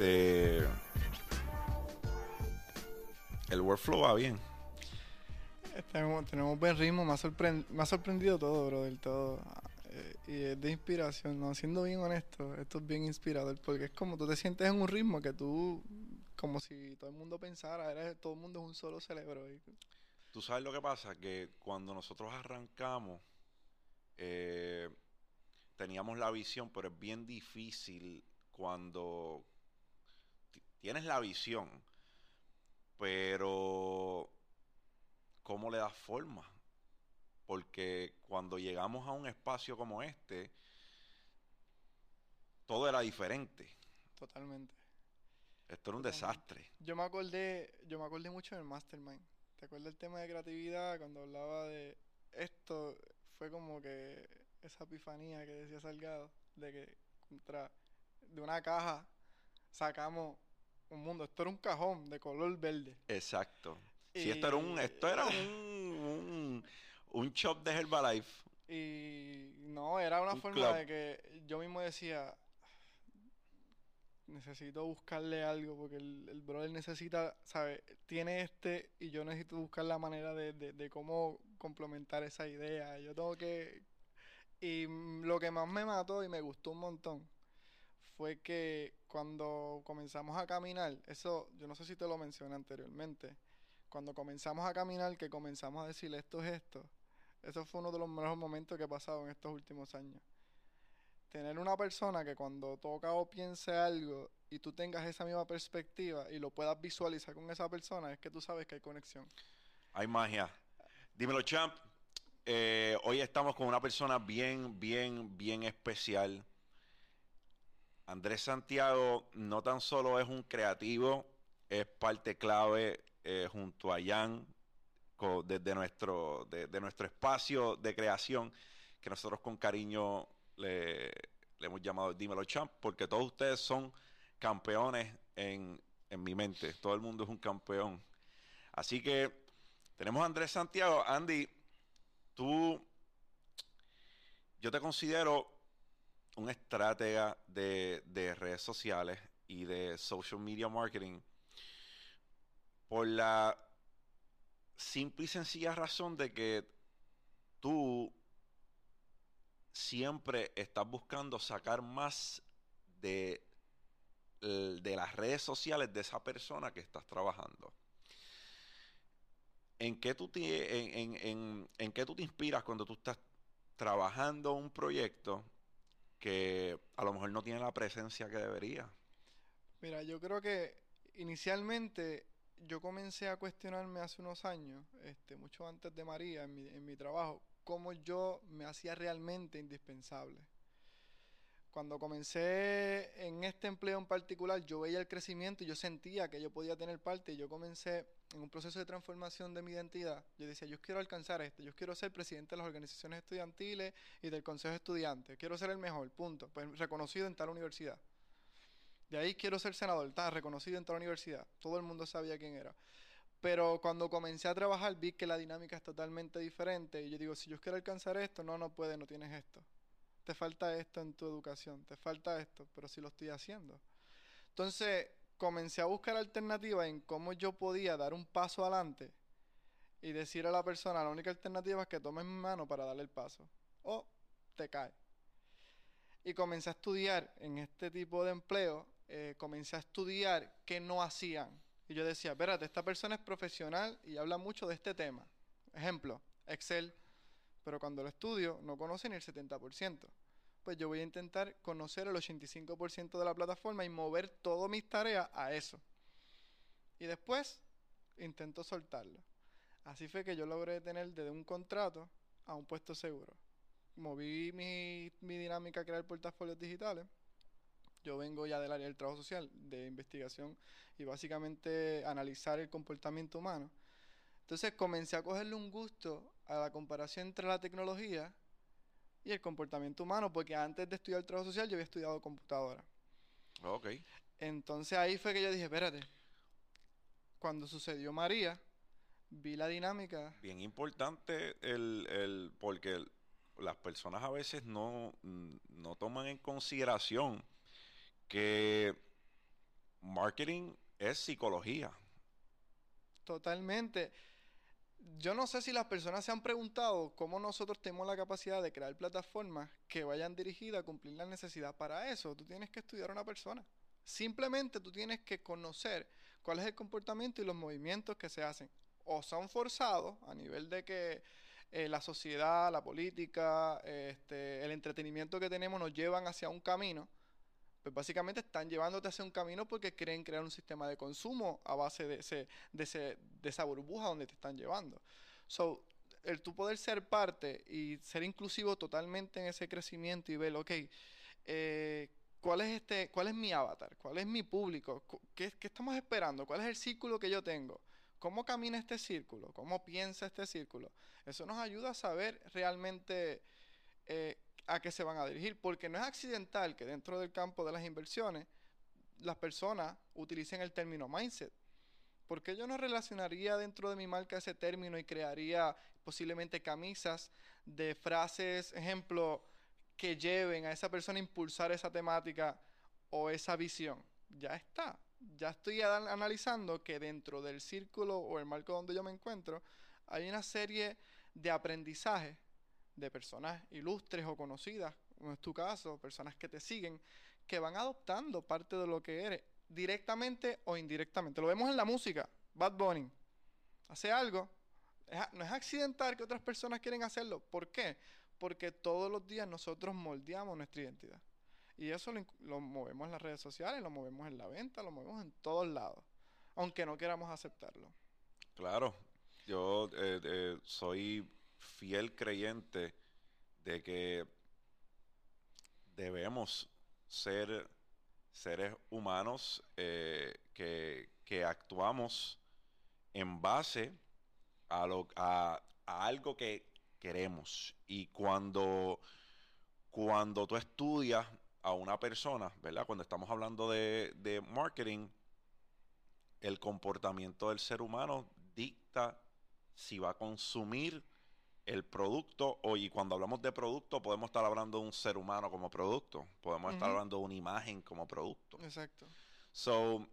Este. El workflow va bien. Tenemos, tenemos buen ritmo, me ha, sorprend- me ha sorprendido todo, bro, del todo. Eh, y es de inspiración, ¿no? Siendo bien honesto, esto es bien inspirador, porque es como tú te sientes en un ritmo que tú, como si todo el mundo pensara, eres, todo el mundo es un solo cerebro. Tú sabes lo que pasa, que cuando nosotros arrancamos, eh, teníamos la visión, pero es bien difícil cuando tienes la visión, pero ¿cómo le das forma? Porque cuando llegamos a un espacio como este, todo era diferente. Totalmente. Esto era un Totalmente. desastre. Yo me acordé, yo me acordé mucho del Mastermind. ¿Te acuerdas del tema de creatividad cuando hablaba de esto? Fue como que esa epifanía que decía Salgado, de que contra, de una caja sacamos un mundo. Esto era un cajón de color verde. Exacto. Si esto era un, esto era un, un, un shop de Herbalife. Y no, era una Un forma club. de que yo mismo decía, necesito buscarle algo porque el, el brother necesita, ¿sabes? Tiene este y yo necesito buscar la manera de, de, de cómo complementar esa idea. Yo tengo que... Y lo que más me mató y me gustó un montón fue que cuando comenzamos a caminar, eso yo no sé si te lo mencioné anteriormente, cuando comenzamos a caminar, que comenzamos a decir esto es esto, eso fue uno de los mejores momentos que he pasado en estos últimos años. Tener una persona que cuando toca o piense algo y tú tengas esa misma perspectiva y lo puedas visualizar con esa persona, es que tú sabes que hay conexión. Hay magia. Dímelo, champ. Eh, hoy estamos con una persona bien, bien, bien especial. Andrés Santiago no tan solo es un creativo, es parte clave eh, junto a Jan desde nuestro, de, nuestro espacio de creación que nosotros con cariño le, le hemos llamado Dímelo Champ, porque todos ustedes son campeones en, en mi mente. Todo el mundo es un campeón. Así que tenemos a Andrés Santiago. Andy, tú, yo te considero un estratega de, de redes sociales y de social media marketing por la simple y sencilla razón de que tú siempre estás buscando sacar más de, de las redes sociales de esa persona que estás trabajando. ¿En qué tú te, en, en- en- en qué tú te inspiras cuando tú estás trabajando un proyecto que a lo mejor no tiene la presencia que debería? Mira, yo creo que inicialmente yo comencé a cuestionarme hace unos años, este, mucho antes de María, en mi, en mi trabajo, cómo yo me hacía realmente indispensable. Cuando comencé en este empleo en particular, yo veía el crecimiento y yo sentía que yo podía tener parte y yo comencé en un proceso de transformación de mi identidad. Yo decía, yo quiero alcanzar esto, yo quiero ser presidente de las organizaciones estudiantiles y del consejo de estudiantes, quiero ser el mejor, punto, pues reconocido en tal universidad. De ahí quiero ser senador, está reconocido en toda la universidad. Todo el mundo sabía quién era. Pero cuando comencé a trabajar vi que la dinámica es totalmente diferente. Y yo digo, si yo quiero alcanzar esto, no, no puedes, no tienes esto. Te falta esto en tu educación, te falta esto, pero sí lo estoy haciendo. Entonces comencé a buscar alternativas en cómo yo podía dar un paso adelante y decir a la persona, la única alternativa es que tomes mi mano para darle el paso. O te cae. Y comencé a estudiar en este tipo de empleo, eh, comencé a estudiar qué no hacían. Y yo decía, espérate, esta persona es profesional y habla mucho de este tema. Ejemplo, Excel. Pero cuando lo estudio, no conoce ni el 70%. Pues yo voy a intentar conocer el 85% de la plataforma y mover todas mis tareas a eso. Y después intento soltarlo. Así fue que yo logré tener desde un contrato a un puesto seguro. Moví mi, mi dinámica a crear portafolios digitales. Yo vengo ya del área del trabajo social, de investigación y básicamente analizar el comportamiento humano. Entonces comencé a cogerle un gusto a la comparación entre la tecnología y el comportamiento humano, porque antes de estudiar el trabajo social yo había estudiado computadora. Ok. Entonces ahí fue que yo dije, espérate, cuando sucedió María, vi la dinámica. Bien importante el, el porque el- las personas a veces no, no toman en consideración que marketing es psicología. Totalmente. Yo no sé si las personas se han preguntado cómo nosotros tenemos la capacidad de crear plataformas que vayan dirigidas a cumplir la necesidad. Para eso, tú tienes que estudiar a una persona. Simplemente tú tienes que conocer cuál es el comportamiento y los movimientos que se hacen. O son forzados a nivel de que eh, la sociedad, la política, este, el entretenimiento que tenemos nos llevan hacia un camino, pues básicamente están llevándote hacia un camino porque quieren crear un sistema de consumo a base de, ese, de, ese, de esa burbuja donde te están llevando. So, el tú poder ser parte y ser inclusivo totalmente en ese crecimiento y ver, ok, eh, ¿cuál, es este, ¿cuál es mi avatar? ¿Cuál es mi público? ¿Qué, ¿Qué estamos esperando? ¿Cuál es el círculo que yo tengo? ¿Cómo camina este círculo? ¿Cómo piensa este círculo? Eso nos ayuda a saber realmente eh, a qué se van a dirigir, porque no es accidental que dentro del campo de las inversiones las personas utilicen el término mindset. porque yo no relacionaría dentro de mi marca ese término y crearía posiblemente camisas de frases, ejemplo, que lleven a esa persona a impulsar esa temática o esa visión? Ya está ya estoy analizando que dentro del círculo o el marco donde yo me encuentro hay una serie de aprendizajes de personas ilustres o conocidas, como es tu caso, personas que te siguen, que van adoptando parte de lo que eres, directamente o indirectamente. Lo vemos en la música, Bad Bunny. Hace algo, no es accidental que otras personas quieren hacerlo. ¿Por qué? Porque todos los días nosotros moldeamos nuestra identidad. Y eso lo, movemos en las redes sociales, lo movemos en la venta, lo movemos en todos lados, aunque no queramos aceptarlo. Claro, yo eh, eh, soy fiel creyente de que debemos ser seres humanos eh, que, que, actuamos en base a, lo, a, algo que queremos. Y cuando, cuando tú estudias a una persona, ¿verdad? Cuando estamos hablando de, marketing, el comportamiento del ser humano dicta si va a consumir el producto o y cuando hablamos de producto podemos estar hablando de un ser humano como producto, podemos estar hablando de una imagen como producto. Exacto. So,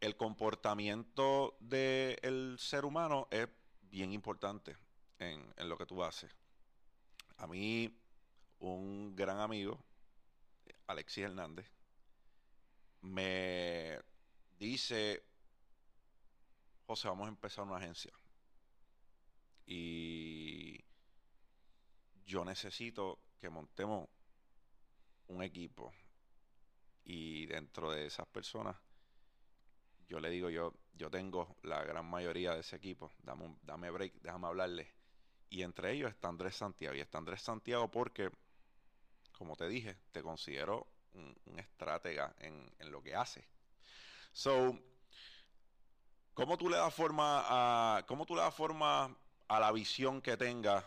el comportamiento del ser humano es bien importante en, en lo que tú haces. A mí, un gran amigo, Alexis Hernández, me dice, José, vamos a empezar una agencia. Y yo necesito que montemos un equipo. Y dentro de esas personas, yo le digo, yo, yo tengo la gran mayoría de ese equipo. Dame, dame break, déjame hablarle. Y entre ellos está Andrés Santiago. Y está Andrés Santiago porque como te dije, te considero un, estratega en, lo que hace. So, ¿cómo tú le das forma a, cómo tú le das forma a la visión que tenga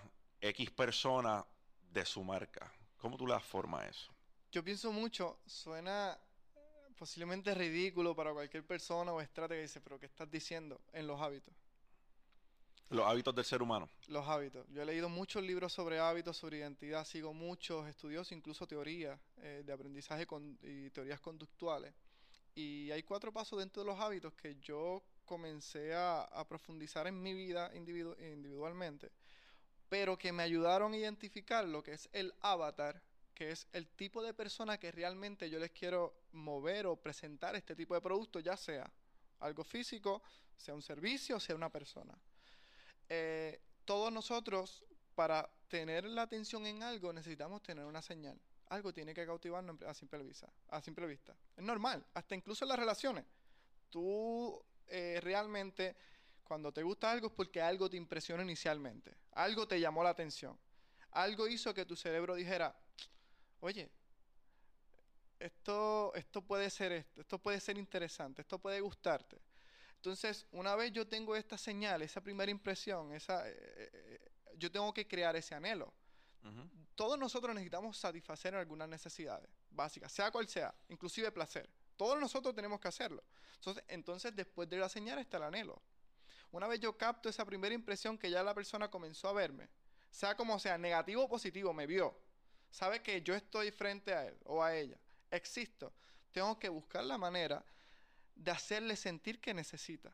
X persona de su marca? ¿Cómo tú le das forma a eso? Yo pienso mucho, suena posiblemente ridículo para cualquier persona o estratega y dice, pero ¿qué estás diciendo en los hábitos? Los hábitos del ser humano. Los hábitos. Yo he leído muchos libros sobre hábitos, sobre identidad, sigo muchos estudios, incluso teorías eh, de aprendizaje y teorías conductuales. Y hay cuatro pasos dentro de los hábitos que yo comencé a, profundizar en mi vida individualmente, pero que me ayudaron a identificar lo que es el avatar, que es el tipo de persona que realmente yo les quiero mover o presentar este tipo de producto, ya sea algo físico, sea un servicio, sea una persona. Eh, todos nosotros, para tener la atención en algo, necesitamos tener una señal. Algo tiene que cautivarnos a simple vista. Es normal, hasta incluso en las relaciones. Tú eh, realmente, cuando te gusta algo es porque algo te impresionó inicialmente. Algo te llamó la atención. Algo hizo que tu cerebro dijera, oye, esto, esto puede ser esto, esto puede ser interesante, esto puede gustarte. Entonces, una vez yo tengo esta señal, esa primera impresión, esa, eh, eh, yo tengo que crear ese anhelo. Todos nosotros necesitamos satisfacer algunas necesidades básicas, sea cual sea, inclusive placer. Todos nosotros tenemos que hacerlo. Entonces, entonces, después de la señal está el anhelo. Una vez yo capto esa primera impresión que ya la persona comenzó a verme, sea como sea, negativo o positivo, me vio, sabe que yo estoy frente a él o a ella, existo, tengo que buscar la manera de hacerle sentir que necesita.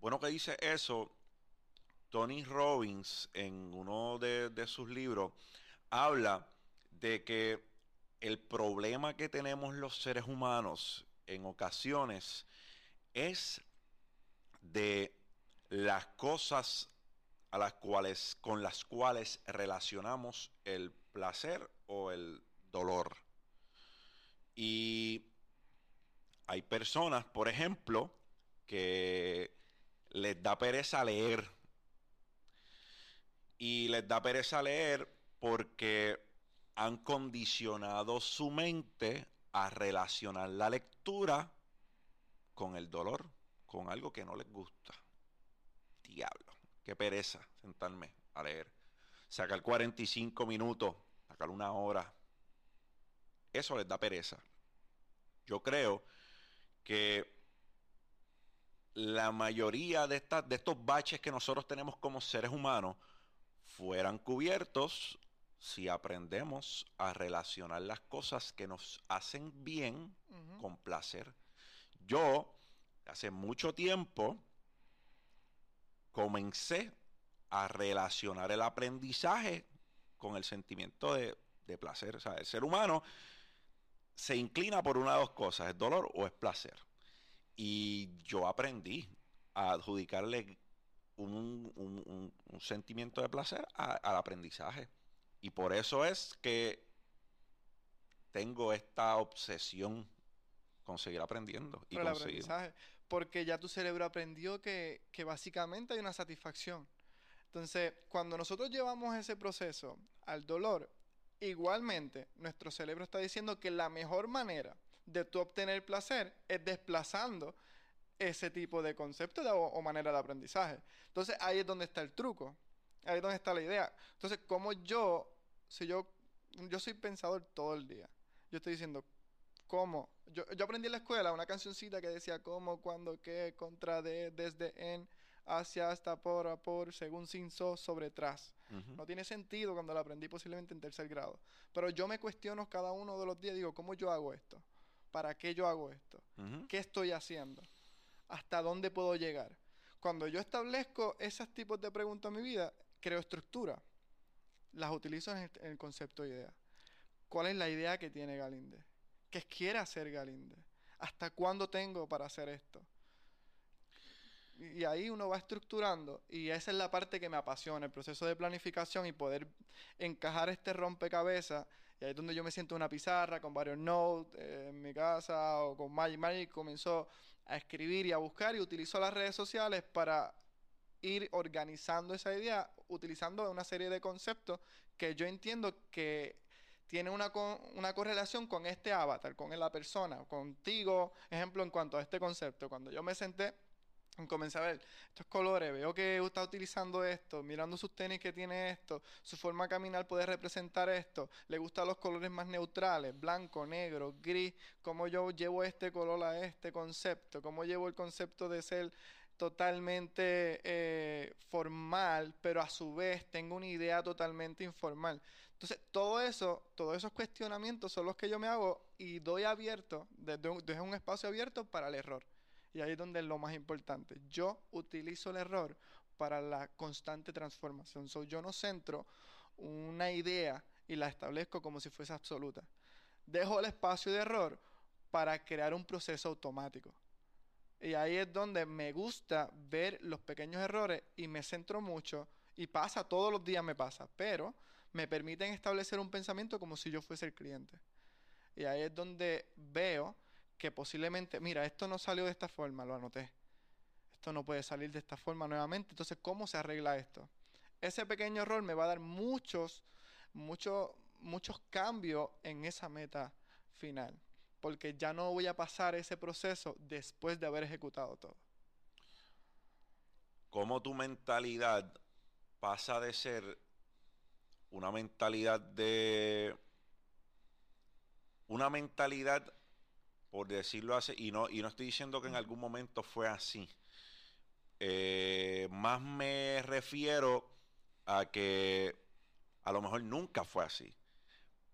Bueno que dice eso, Tony Robbins en uno de, de sus libros habla de que el problema que tenemos los seres humanos en ocasiones es de las cosas a las cuales con las cuales relacionamos el placer o el dolor. Y hay personas, por ejemplo, que les da pereza leer. Y les da pereza leer porque han condicionado su mente a relacionar la lectura con el dolor, con algo que no les gusta. Diablo, qué pereza sentarme a leer. Sacar 45 minutos, sacar una hora. Eso les da pereza. Yo creo que la mayoría de, de estos baches que nosotros tenemos como seres humanos fueran cubiertos si aprendemos a relacionar las cosas que nos hacen bien con placer. Yo, hace mucho tiempo, comencé a relacionar el aprendizaje con el sentimiento de, de placer. O sea, el ser humano se inclina por una de dos cosas, es dolor o es placer. Y yo aprendí a adjudicarle un, sentimiento de placer al aprendizaje. Y por eso es que tengo esta obsesión con seguir aprendiendo y el aprendizaje. Porque ya tu cerebro aprendió que, básicamente hay una satisfacción. Entonces, cuando nosotros llevamos ese proceso al dolor, igualmente nuestro cerebro está diciendo que la mejor manera de tú obtener placer es desplazando ese tipo de concepto o, manera de aprendizaje. Entonces ahí es donde está el truco, ahí es donde está la idea. Entonces, como yo, si yo, yo soy pensador todo el día, yo estoy diciendo, ¿cómo? Yo, yo aprendí en la escuela una cancioncita que decía cómo, cuándo, qué, contra, de, desde, en, hacia, hasta, por, a, por, según, sin, so, sobre, tras. No tiene sentido cuando la aprendí posiblemente en tercer grado. Pero yo me cuestiono cada uno de los días, digo, ¿cómo yo hago esto? ¿Para qué yo hago esto? ¿Qué estoy haciendo? ¿Hasta dónde puedo llegar? Cuando yo establezco esos tipos de preguntas en mi vida, creo estructura. Las utilizo en el, concepto de idea. ¿Cuál es la idea que tiene Galinde? ¿Qué quiere hacer Galinde? ¿Hasta cuándo tengo para hacer esto? Y ahí uno va estructurando y esa es la parte que me apasiona, el proceso de planificación y poder encajar este rompecabezas. Y ahí es donde yo me siento una pizarra con varios notes eh, en mi casa o con Magic. Magic comenzó a escribir y a buscar y utilizó las redes sociales para ir organizando esa idea utilizando una serie de conceptos que yo entiendo que tiene una, una correlación con este avatar, con la persona, contigo, ejemplo, en cuanto a este concepto. Cuando yo me senté Comencé a ver estos colores, veo que está utilizando esto, mirando sus tenis que tiene esto, su forma de caminar puede representar esto, le gustan los colores más neutrales, blanco, negro, gris, cómo yo llevo este color a este concepto, cómo llevo el concepto de ser totalmente eh, formal, pero a su vez tengo una idea totalmente informal. Entonces, todo eso, todos esos cuestionamientos son los que yo me hago y doy abierto, desde desde un espacio abierto para el error. Y ahí es donde es lo más importante. Yo utilizo el error para la constante transformación. yo no centro una idea y la establezco como si fuese absoluta. Dejo el espacio de error para crear un proceso automático. Y ahí es donde me gusta ver los pequeños errores y me centro mucho. Y pasa, todos los días me pasa, pero me permiten establecer un pensamiento como si yo fuese el cliente. Y ahí es donde veo que posiblemente, mira, esto no salió de esta forma, lo anoté. Esto no puede salir de esta forma nuevamente. Entonces, ¿cómo se arregla esto? Ese pequeño error me va a dar muchos, muchos, muchos cambios en esa meta final. Porque ya no voy a pasar ese proceso después de haber ejecutado todo. ¿Cómo tu mentalidad pasa de ser una mentalidad de una mentalidad por decirlo así, y no, y no estoy diciendo que en algún momento fue así. Eh, más me refiero a que a lo mejor nunca fue así.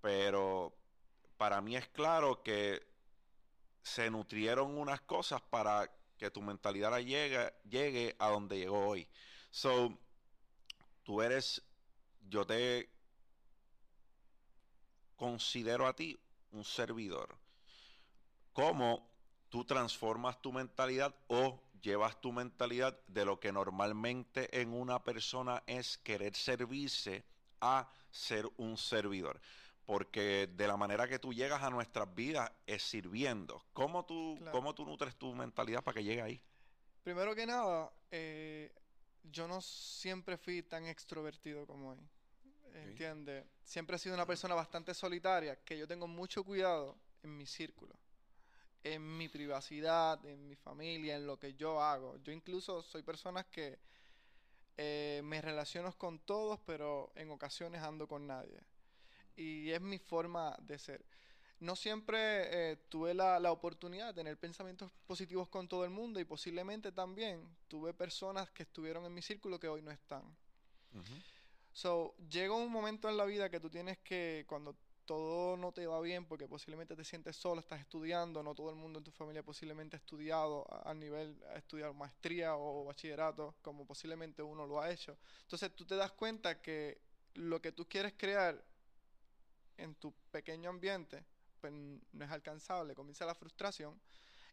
Pero para mí es claro que se nutrieron unas cosas para que tu mentalidad llegue, llegue a donde llegó hoy. So, tú eres, yo te considero a ti un servidor. ¿Cómo tú transformas tu mentalidad o llevas tu mentalidad de lo que normalmente en una persona es querer servirse a ser un servidor? Porque de la manera que tú llegas a nuestras vidas es sirviendo. ¿Cómo tú, ¿cómo tú nutres tu mentalidad para que llegue ahí? Primero que nada, eh, yo no siempre fui tan extrovertido como hoy. ¿Entiendes? Siempre he sido una persona bastante solitaria, que yo tengo mucho cuidado en mi círculo, en mi privacidad, en mi familia, en lo que yo hago. Yo incluso soy personas que eh, me relaciono con todos, pero en ocasiones ando con nadie. Y es mi forma de ser. No siempre eh, tuve la, la, oportunidad de tener pensamientos positivos con todo el mundo y posiblemente también tuve personas que estuvieron en mi círculo que hoy no están. So, llega un momento en la vida que tú tienes que, cuando todo no te va bien, porque posiblemente te sientes solo, estás estudiando, no todo el mundo en tu familia posiblemente ha estudiado a, nivel, ha estudiado maestría o bachillerato, como posiblemente uno lo ha hecho. Entonces tú te das cuenta que lo que tú quieres crear en tu pequeño ambiente, pues no es alcanzable, comienza la frustración.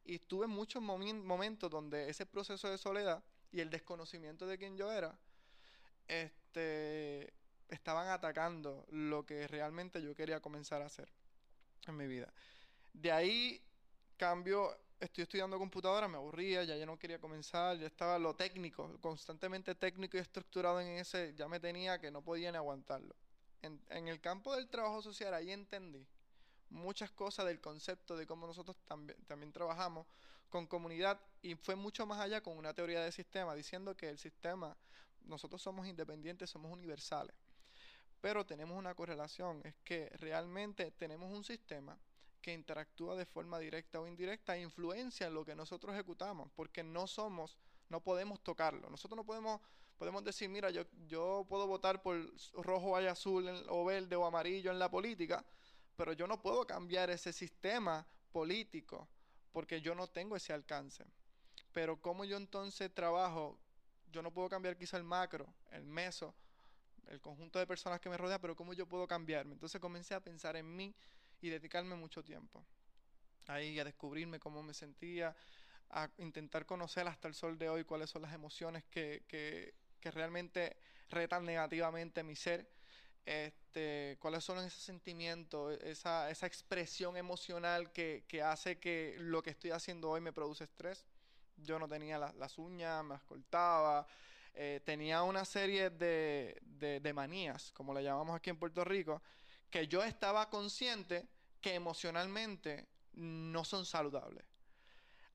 Y tuve muchos momentos donde ese proceso de soledad y el desconocimiento de quién yo era, este, estaban atacando lo que realmente yo quería comenzar a hacer en mi vida. De ahí cambio, estoy estudiando computadora, me aburría, ya yo no quería comenzar, ya estaba lo técnico, constantemente técnico y estructurado en ese, ya me tenía que no podía ni aguantarlo. En, en el campo del trabajo social ahí entendí muchas cosas del concepto de cómo nosotros también, también trabajamos con comunidad y fue mucho más allá con una teoría de sistema, diciendo que el sistema nosotros somos independientes, somos universales. Pero tenemos una correlación, es que realmente tenemos un sistema que interactúa de forma directa o indirecta e influencia en lo que nosotros ejecutamos, porque no somos, no podemos tocarlo. Nosotros no podemos, podemos decir, mira, yo, yo puedo votar por rojo, azul o verde o amarillo en la política, pero yo no puedo cambiar ese sistema político porque yo no tengo ese alcance. Pero cómo yo entonces trabajo yo no puedo cambiar quizá el macro, el meso, el conjunto de personas que me rodea, pero cómo yo puedo cambiarme. Entonces comencé a pensar en mí y dedicarme mucho tiempo. Ahí a descubrirme cómo me sentía, a intentar conocer hasta el sol de hoy cuáles son las emociones que, que, que realmente retan negativamente mi ser. Este, cuáles son esos sentimientos, esa, esa expresión emocional que, que hace que lo que estoy haciendo hoy me produce estrés yo no tenía las uñas, me las. Eh, tenía una serie de, de, manías, como le llamamos aquí en Puerto Rico, que yo estaba consciente que emocionalmente no son saludables.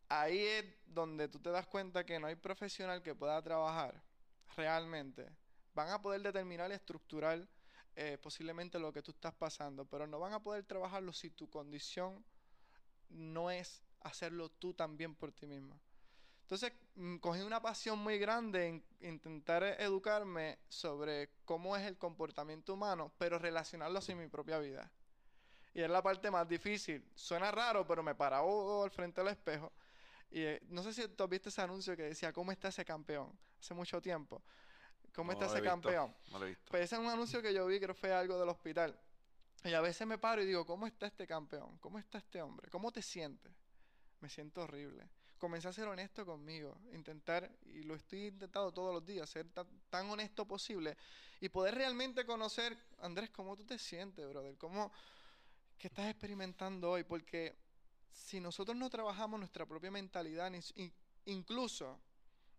Ahí es donde tú te das cuenta que no hay profesional que pueda trabajar realmente. Van a poder determinar y estructurar eh, posiblemente lo que tú estás pasando, pero no van a poder trabajarlo si tu condición no es hacerlo tú también por ti mismo. Entonces, mm, cogí una pasión muy grande en intentar educarme sobre cómo es el comportamiento humano, pero relacionarlo sin mi propia vida. Y es la parte más difícil. Suena raro, pero me paraba al frente del espejo. Y eh, no sé si tú viste ese anuncio que decía, ¿cómo está ese campeón? Hace mucho tiempo. ¿Cómo está ese campeón? Pues ese es un anuncio que yo vi, creo que fue algo del hospital. Y a veces me paro y digo, ¿cómo está este campeón? ¿Cómo está este hombre? ¿Cómo te sientes? Me siento horrible comencé a ser honesto conmigo, intentar, y lo estoy intentando todos los días, ser tan, honesto posible y poder realmente conocer, Andrés, cómo tú te sientes, brother, cómo, qué estás experimentando hoy, porque si nosotros no trabajamos nuestra propia mentalidad, incluso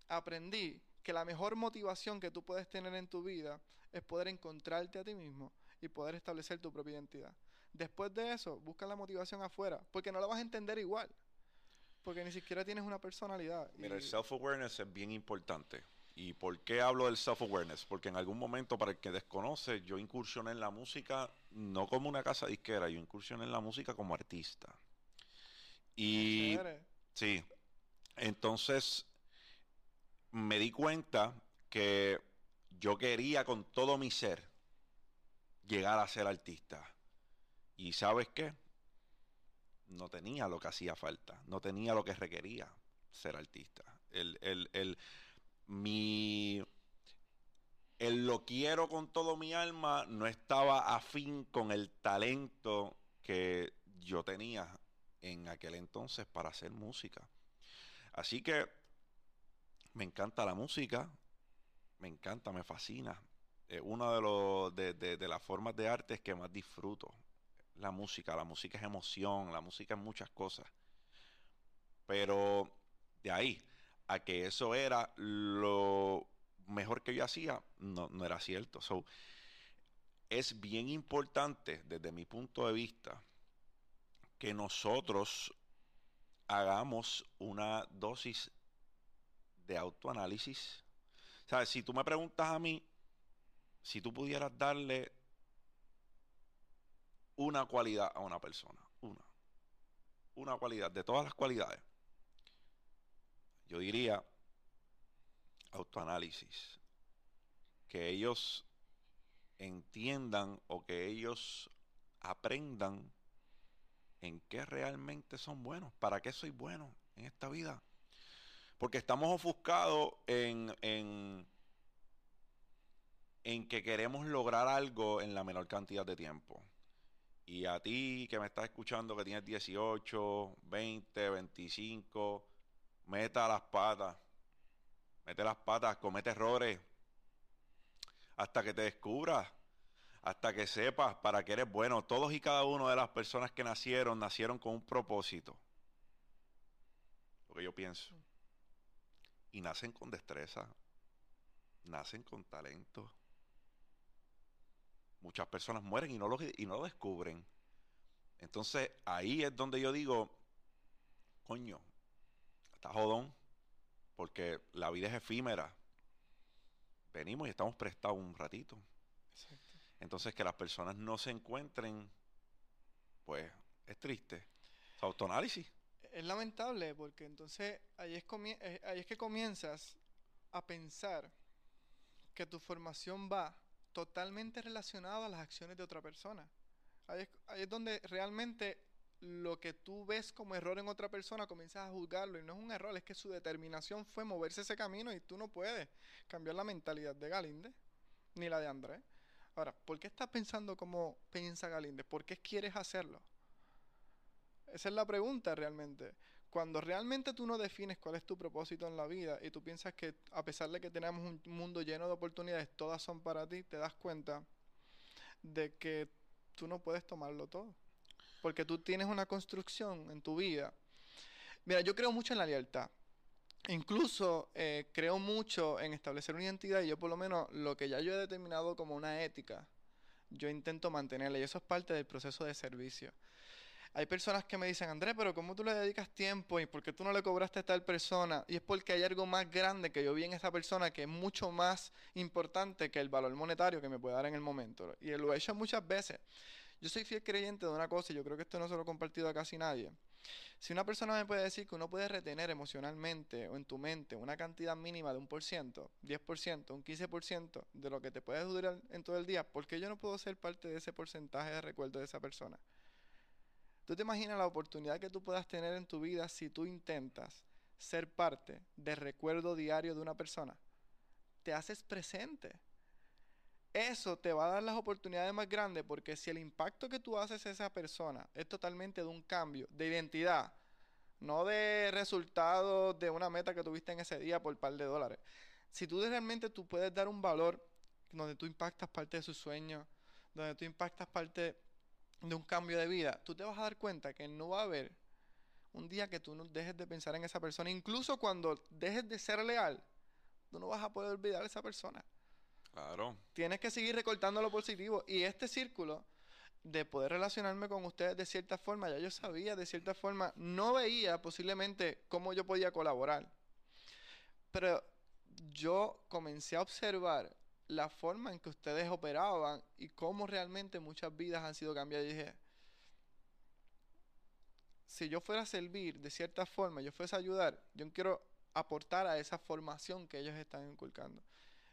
aprendí que la mejor motivación que tú puedes tener en tu vida es poder encontrarte a ti mismo y poder establecer tu propia identidad. Después de eso, busca la motivación afuera, porque no la vas a entender igual. Porque ni siquiera tienes una personalidad. Mira, el self-awareness es bien importante. ¿Y por qué hablo del self-awareness? Porque en algún momento, para el que desconoce, yo incursioné en la música no como una casa disquera, yo incursioné en la música como artista. Y sí, entonces me di cuenta que yo quería con todo mi ser llegar a ser artista. ¿Y sabes qué? No tenía lo que hacía falta, no tenía lo que requería ser artista. El, el, el, mi, el lo quiero con todo mi alma no estaba afín con el talento que yo tenía en aquel entonces para hacer música. Así que me encanta la música, me encanta, me fascina. Es una de, los, de, de, las formas de arte que más disfruto. La música, la música es emoción, la música es muchas cosas. Pero de ahí a que eso era lo mejor que yo hacía, no, no era cierto. So, es bien importante desde mi punto de vista que nosotros hagamos una dosis de autoanálisis. O si tú me preguntas a mí, si tú pudieras darle una cualidad a una persona, una, una cualidad, de todas las cualidades, yo diría autoanálisis. Que ellos entiendan o que ellos aprendan en qué realmente son buenos, para qué soy bueno en esta vida. Porque estamos ofuscados en, en, en que queremos lograr algo en la menor cantidad de tiempo. Y a ti que me estás escuchando que tienes 18, 20, 25, meta las patas. Mete las patas, comete errores. Hasta que te descubras hasta que sepas para qué eres bueno. Todos y cada uno de las personas que nacieron, nacieron con un propósito. Lo que yo pienso. Y nacen con destreza. Nacen con talento. Muchas personas mueren y no lo, y no lo descubren. Entonces ahí es donde yo digo, coño, está jodón, porque la vida es efímera. Venimos y estamos prestados un ratito. Entonces, que las personas no se encuentren, pues es triste. autoanálisis. Es lamentable porque entonces ahí es, eh, ahí es que comienzas a pensar que tu formación va totalmente relacionada a las acciones de otra persona. Ahí es, donde realmente lo que tú ves como error en otra persona comienzas a juzgarlo y no es un error, es que su determinación fue moverse ese camino y tú no puedes cambiar la mentalidad de Galinde ni la de Andrés. Ahora, ¿por qué estás pensando como piensa Galíndez? ¿Por qué quieres hacerlo? Esa es la pregunta realmente. Cuando realmente tú no defines cuál es tu propósito en la vida y tú piensas que a pesar de que tenemos un mundo lleno de oportunidades, todas son para ti, te das cuenta de que tú no puedes tomarlo todo. Porque tú tienes una construcción en tu vida. Mira, yo creo mucho en la lealtad. Incluso eh, creo mucho en establecer una identidad y yo por lo menos lo que ya yo he determinado como una ética, yo intento mantenerla y eso es parte del proceso de servicio. Hay personas que me dicen, Andrés, pero ¿cómo tú le dedicas tiempo y por qué tú no le cobraste a tal persona? Y es porque hay algo más grande que yo vi en esa persona que es mucho más importante que el valor monetario que me puede dar en el momento. Y lo he hecho muchas veces. Yo soy fiel creyente de una cosa y yo creo que esto no se lo he compartido a casi nadie. Si una persona me puede decir que uno puede retener emocionalmente o en tu mente una cantidad mínima de un por ciento, 10%, un 15% de lo que te puede durar en todo el día, ¿por qué yo no puedo ser parte de ese porcentaje de recuerdo de esa persona? ¿Tú te imaginas la oportunidad que tú puedas tener en tu vida si tú intentas ser parte del recuerdo diario de una persona? Te haces presente eso te va a dar las oportunidades más grandes porque si el impacto que tú haces a esa persona es totalmente de un cambio de identidad, no de resultado de una meta que tuviste en ese día por un par de dólares. Si tú realmente tú puedes dar un valor donde tú impactas parte de sus sueños, donde tú impactas parte de un cambio de vida, tú te vas a dar cuenta que no va a haber un día que tú no dejes de pensar en esa persona. Incluso cuando dejes de ser leal, tú no vas a poder olvidar a esa persona. Claro. Tienes que seguir recortando lo positivo. Y este círculo de poder relacionarme con ustedes de cierta forma, ya yo sabía de cierta forma, no veía posiblemente cómo yo podía colaborar. Pero yo comencé a observar la forma en que ustedes operaban y cómo realmente muchas vidas han sido cambiadas. Y dije, si yo fuera a servir de cierta forma, yo fuese a ayudar, yo quiero aportar a esa formación que ellos están inculcando.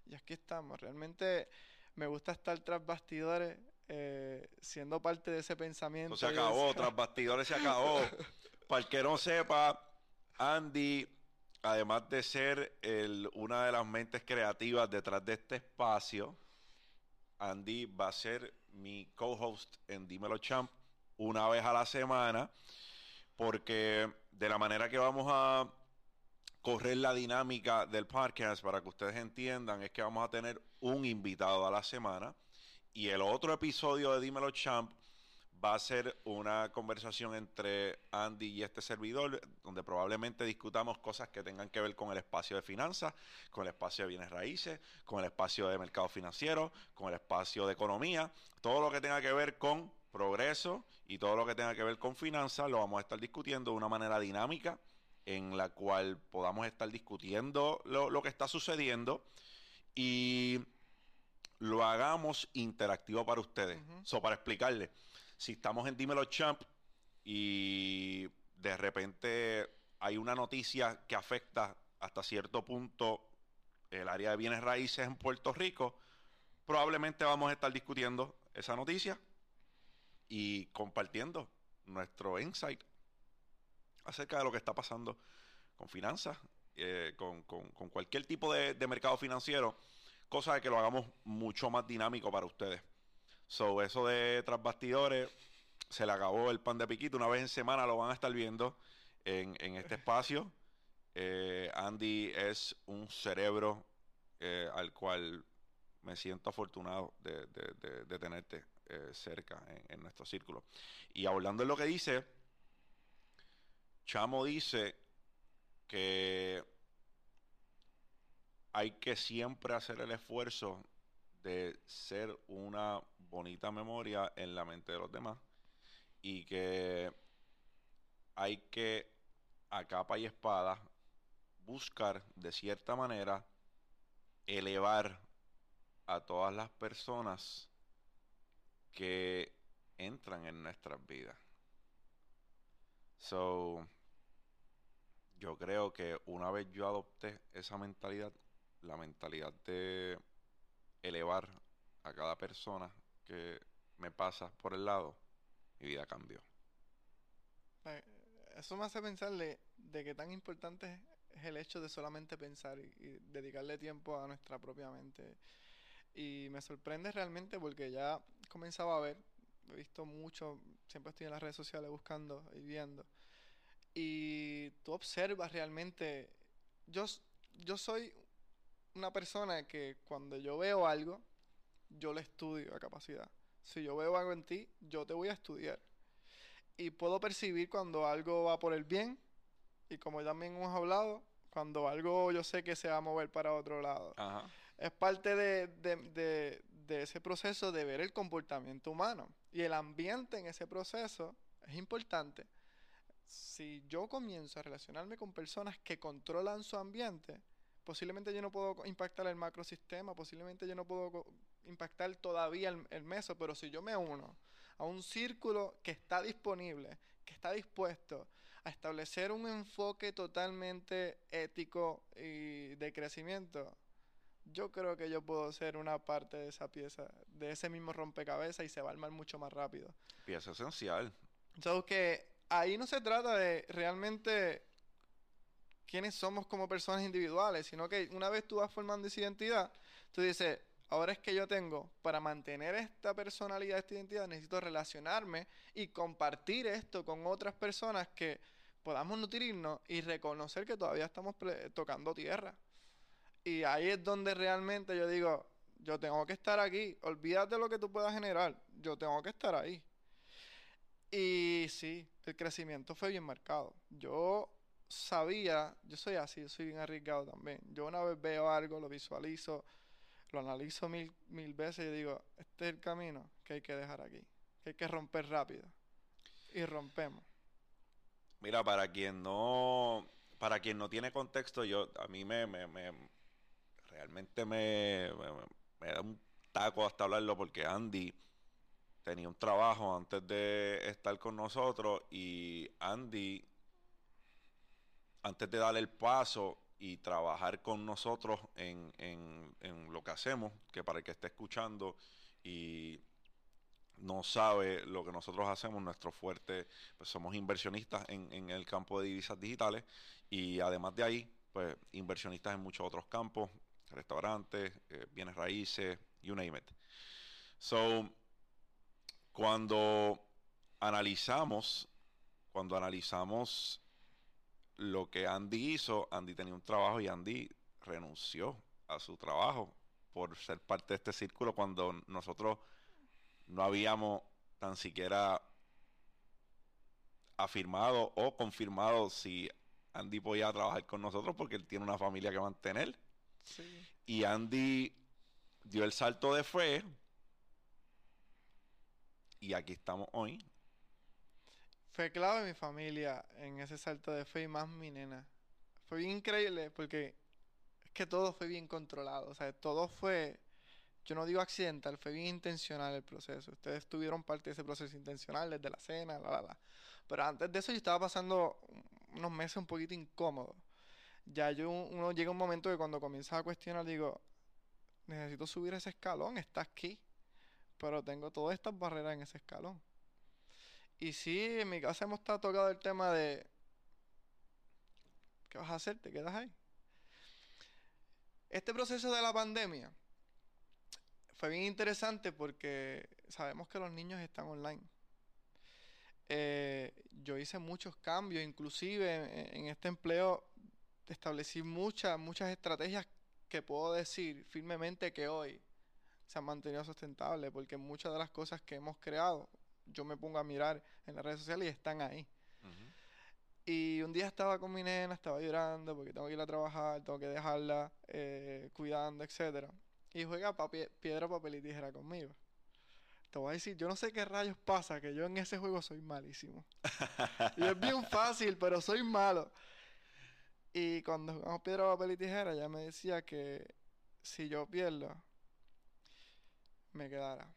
Y aquí estamos. Realmente me gusta estar tras bastidores. eh, siendo parte de ese pensamiento. se acabó, tras bastidores se acabó. Para el que no sepa, Andy, además de ser el, una de las mentes creativas detrás de este espacio, Andy va a ser mi co-host en Dímelo Champ una vez a la semana, porque de la manera que vamos a correr la dinámica del podcast para que ustedes entiendan es que vamos a tener un invitado a la semana y el otro episodio de Dímelo Champ va a ser una conversación entre Andy y este servidor, donde probablemente discutamos cosas que tengan que ver con el espacio de finanzas, con el espacio de bienes raíces, con el espacio de mercado financiero, con el espacio de economía, todo lo que tenga que ver con progreso y todo lo que tenga que ver con finanzas, lo vamos a estar discutiendo de una manera dinámica en la cual podamos estar discutiendo lo, que está sucediendo y lo hagamos interactivo para ustedes. So, para explicarles, si estamos en Dímelo Champ y de repente hay una noticia que afecta hasta cierto punto el área de bienes raíces en Puerto Rico, probablemente vamos a estar discutiendo esa noticia y compartiendo nuestro insight acerca de lo que está pasando con finanzas, eh, con, cualquier tipo de, mercado financiero, cosa de que lo hagamos mucho más dinámico para ustedes. So, eso de tras bastidores, se le acabó el pan de piquito. Una vez en semana lo van a estar viendo en, este espacio. Eh, Andy es un cerebro eh, al cual me siento afortunado de, tenerte cerca en, en, nuestro círculo. Y hablando de lo que dice, Chamo dice que hay que siempre hacer el esfuerzo de ser una bonita memoria en la mente de los demás y que hay que a capa y espada buscar de cierta manera elevar a todas las personas que entran en nuestras vidas. So, yo creo que una vez yo adopté esa mentalidad, la mentalidad de elevar a cada persona que me pasa por el lado, mi vida cambió. Eh, eso me hace pensar de, que tan importante es el hecho de solamente pensar y, y, dedicarle tiempo a nuestra propia mente. Y me sorprende realmente porque ya comenzaba a ver he visto mucho, siempre estoy en las redes sociales buscando y viendo. Y tú observas realmente, yo, yo soy una persona que cuando yo veo algo, yo lo estudio a capacidad. Si yo veo algo en ti, yo te voy a estudiar. Y puedo percibir cuando algo va por el bien y como también hemos hablado, cuando algo yo sé que se va a mover para otro lado. Es parte de, de ese proceso de ver el comportamiento humano. Y el ambiente en ese proceso es importante. Si yo comienzo a relacionarme con personas que controlan su ambiente, posiblemente yo no puedo impactar el macrosistema, posiblemente yo no puedo impactar todavía el, el meso, pero si yo me uno a un círculo que está disponible, que está dispuesto a establecer un enfoque totalmente ético y de crecimiento, yo creo que yo puedo ser una parte de esa pieza, de ese mismo rompecabezas y se va a armar mucho más rápido. Pieza esencial. Entonces, que ahí no se trata de realmente quiénes somos como personas individuales, sino que una vez tú vas formando esa identidad, tú dices, ahora es que yo tengo, para mantener esta personalidad, esta identidad, necesito relacionarme y compartir esto con otras personas que podamos nutrirnos y reconocer que todavía estamos tocando tierra. Y ahí es donde realmente yo digo, yo tengo que estar aquí. Olvídate lo que tú puedas generar. Yo tengo que estar ahí. Y sí, el crecimiento fue bien marcado. Yo sabía, yo soy así, yo soy bien arriesgado también. Yo una vez veo algo, lo visualizo, lo analizo mil, mil veces y digo, este es el camino que hay que dejar aquí, que hay que romper rápido. Y rompemos. Mira, para quien no, para quien no tiene contexto, yo a mí me, me realmente me, da un taco hasta hablarlo porque Andy tenía un trabajo antes de estar con nosotros y Andy, antes de darle el paso y trabajar con nosotros en,, lo que hacemos, que para el que esté escuchando y, no sabe lo que nosotros hacemos, nuestro fuerte, pues somos inversionistas en, en el campo de divisas digitales y además de ahí, pues inversionistas en muchos otros campos, restaurantes, eh, bienes raíces, you name it. So, cuando analizamos, cuando analizamos lo que Andy hizo, Andy tenía un trabajo y Andy renunció a su trabajo por ser parte de este círculo cuando nosotros no habíamos tan siquiera afirmado o confirmado si Andy podía trabajar con nosotros porque él tiene una familia que mantener. Y Andy dio el salto de fe. Y aquí estamos hoy. Fue clave mi familia en ese salto de fe y más mi nena. Fue bien increíble porque es que todo fue bien controlado. O sea, todo fue, yo no digo accidental, fue bien intencional el proceso. Ustedes tuvieron parte de ese proceso intencional desde la cena, la, la, la. Pero antes de eso yo estaba pasando unos meses un poquito incómodos. Ya yo, uno llega un momento que cuando comienza a cuestionar, digo, necesito subir ese escalón, está aquí. Pero tengo todas estas barreras en ese escalón. Y sí, en mi casa hemos estado tocando el tema de, ¿qué vas a hacer? ¿Te quedas ahí? Este proceso de la pandemia fue bien interesante porque sabemos que los niños están online. Eh, yo hice muchos cambios, inclusive en, este empleo establecí muchas, muchas estrategias que puedo decir firmemente que hoy se han mantenido sustentables, porque muchas de las cosas que hemos creado, yo me pongo a mirar en las redes sociales y están ahí. Y un día estaba con mi nena, estaba llorando porque tengo que ir a trabajar, tengo que dejarla eh, cuidando, etcétera. Y juega piedra, papel y tijera conmigo. Te voy a decir, yo no sé qué rayos pasa, que yo en ese juego soy malísimo. y es bien fácil, pero soy malo. Y cuando jugamos piedra, papel y tijera, ella me decía que si yo pierdo, me quedara.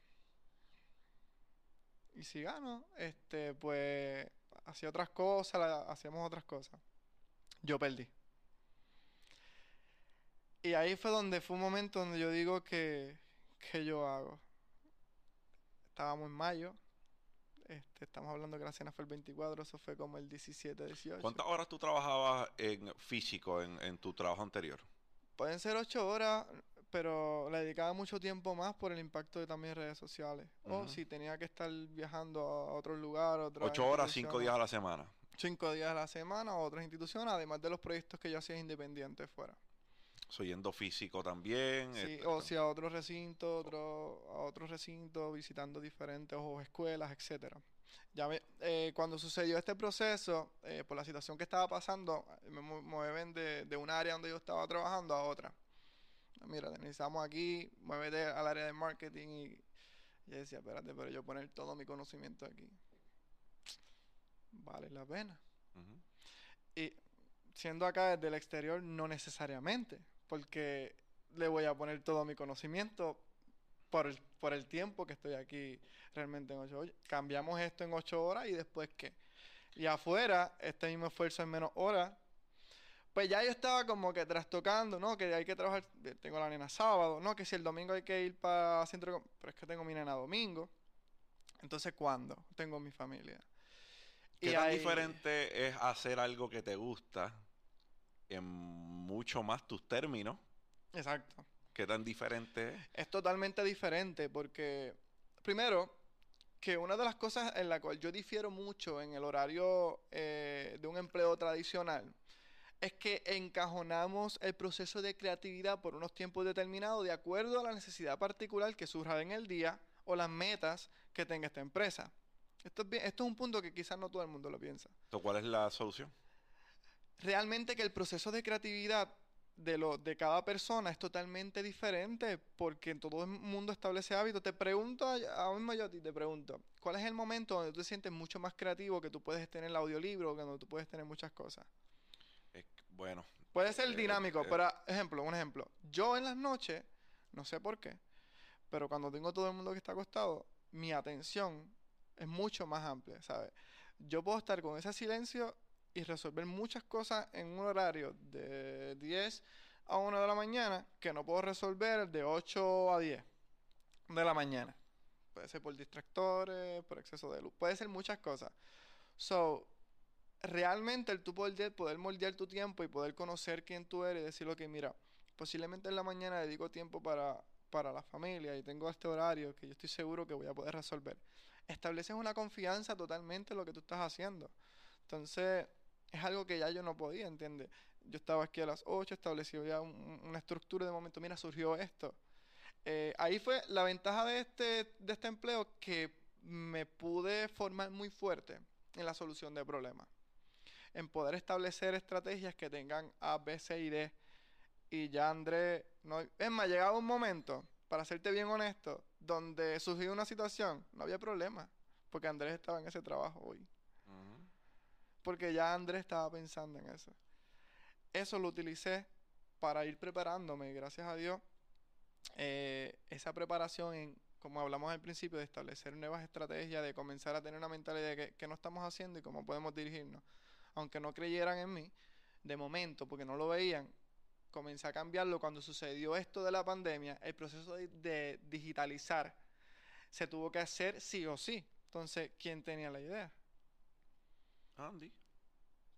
Y si gano, este, pues hacía otras cosas, hacíamos otras cosas. Yo perdí. Y ahí fue donde fue un momento donde yo digo que, que yo hago. Estábamos en mayo. Este, estamos hablando que la cena fue el 24, eso fue como el 17, 18. ¿Cuántas horas tú trabajabas en físico en, en tu trabajo anterior? Pueden ser ocho horas, pero le dedicaba mucho tiempo más por el impacto de también redes sociales. O si tenía que estar viajando a otro lugar, otra Ocho horas, cinco días a la semana. Cinco días a la semana a otras instituciones, además de los proyectos que yo hacía independientes fuera. Soy yendo físico también. Sí, este, o si a otro recinto, otro, a otro recinto, visitando diferentes o escuelas, etcétera. Ya eh, cuando sucedió este proceso, eh, por la situación que estaba pasando, me mueven de, de un área donde yo estaba trabajando a otra mira, necesitamos aquí, muévete al área de marketing y yo decía, espérate, pero yo poner todo mi conocimiento aquí, vale la pena. Y siendo acá desde el exterior, no necesariamente, porque le voy a poner todo mi conocimiento por el, por el tiempo que estoy aquí realmente en ocho horas. Cambiamos esto en ocho horas y después qué. Y afuera, este mismo esfuerzo en menos horas pues ya yo estaba como que trastocando, ¿no? Que hay que trabajar, tengo la nena sábado, ¿no? Que si el domingo hay que ir para centro, pero es que tengo mi nena domingo. Entonces, ¿cuándo? Tengo mi familia. ¿Qué tan diferente es hacer algo que te gusta en mucho más tus términos? Exacto. ¿Qué tan diferente es? Es totalmente diferente porque, primero, que una de las cosas en la cual yo difiero mucho en el horario eh, de un empleo tradicional es que encajonamos el proceso de creatividad por unos tiempos determinados de acuerdo a la necesidad particular que surja en el día o las metas que tenga esta empresa. Esto es, esto es un punto que quizás no todo el mundo lo piensa. ¿Cuál es la solución? Realmente que el proceso de creatividad de, lo, de cada persona es totalmente diferente porque en todo el mundo establece hábitos. Te pregunto, a mismo yo te pregunto, ¿cuál es el momento donde tú te sientes mucho más creativo que tú puedes tener el audiolibro, donde tú puedes tener muchas cosas? Bueno. Puede ser eh, dinámico, eh, pero ejemplo, un ejemplo. Yo en las noches, no sé por qué, pero cuando tengo todo el mundo que está acostado, mi atención es mucho más amplia, ¿sabes? Yo puedo estar con ese silencio y resolver muchas cosas en un horario de 10 a 1 de la mañana que no puedo resolver de 8 a 10 de la mañana. Puede ser por distractores, por exceso de luz, puede ser muchas cosas. So, realmente el tú poder, poder moldear tu tiempo y poder conocer quién tú eres y decir, que mira, posiblemente en la mañana dedico tiempo para, para la familia y tengo este horario que yo estoy seguro que voy a poder resolver. Estableces una confianza totalmente en lo que tú estás haciendo. Entonces, es algo que ya yo no podía, ¿entiendes? Yo estaba aquí a las 8, establecí ya una estructura de momento, mira, surgió esto. Eh, ahí fue la ventaja de este, de este empleo que me pude formar muy fuerte en la solución de problemas en poder establecer estrategias que tengan A, B, C y D. Y ya Andrés, no, es más, llegaba un momento, para serte bien honesto, donde surgió una situación, no había problema, porque Andrés estaba en ese trabajo hoy. Porque ya Andrés estaba pensando en eso. Eso lo utilicé para ir preparándome, gracias a Dios, eh, esa preparación en, como hablamos al principio, de establecer nuevas estrategias, de comenzar a tener una mentalidad de qué no estamos haciendo y cómo podemos dirigirnos aunque no creyeran en mí, de momento, porque no lo veían, comencé a cambiarlo cuando sucedió esto de la pandemia, el proceso de, digitalizar se tuvo que hacer sí o sí. Entonces, ¿quién tenía la idea? Andy.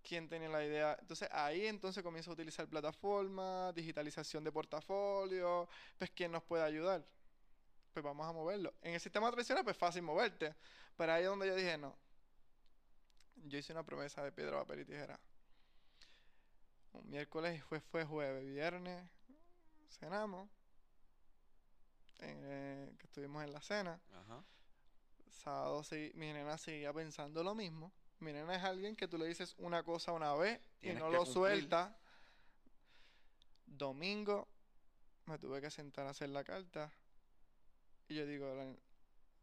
¿Quién tenía la idea? Entonces ahí entonces comienzo a utilizar plataformas, digitalización de portafolio, pues ¿quién nos puede ayudar? Pues vamos a moverlo. En el sistema tradicional pues fácil moverte, pero ahí es donde yo dije, no, yo hice una promesa de piedra, papel y tijera. Un miércoles fue, fue jueves, viernes cenamos, eh, que estuvimos en la cena. Sábado mi nena seguía pensando lo mismo. Mi nena es alguien que tú le dices una cosa una vez y no lo suelta. Domingo me tuve que sentar a hacer la carta. Y yo digo,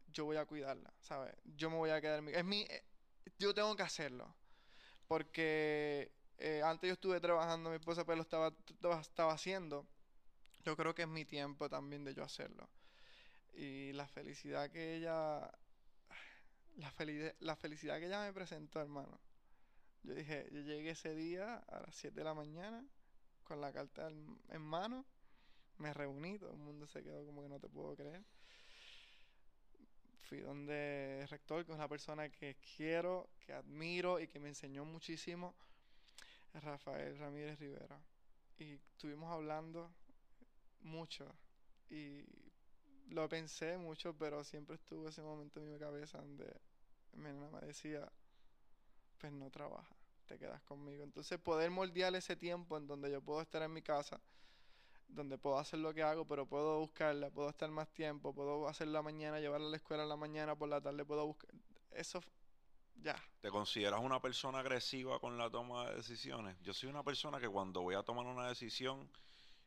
yo voy a cuidarla, ¿sabes? Yo me voy a quedar... Es mi, yo tengo que hacerlo. Porque eh, antes yo estuve trabajando, mi esposa pero pues, lo estaba, estaba haciendo. Yo creo que es mi tiempo también de yo hacerlo. Y la felicidad que ella, la, la felicidad que ella me presentó, hermano. Yo dije, yo llegué ese día a las 7 de la mañana con la carta en mano, me reuní, todo el mundo se quedó como que no te puedo creer fui donde el rector, que es una persona que quiero, que admiro y que me enseñó muchísimo, Rafael Ramírez Rivera. Y estuvimos hablando mucho y lo pensé mucho, pero siempre estuvo ese momento en mi cabeza donde mi mamá me decía, pues no trabaja, te quedas conmigo. Entonces poder moldear ese tiempo en donde yo puedo estar en mi casa, donde puedo hacer lo que hago, pero puedo buscarla, puedo estar más tiempo, puedo hacer la mañana, llevarla a la escuela en la mañana, por la tarde puedo buscar. Eso, ya. ¿Te consideras una persona agresiva con la toma de decisiones? Yo soy una persona que cuando voy a tomar una decisión,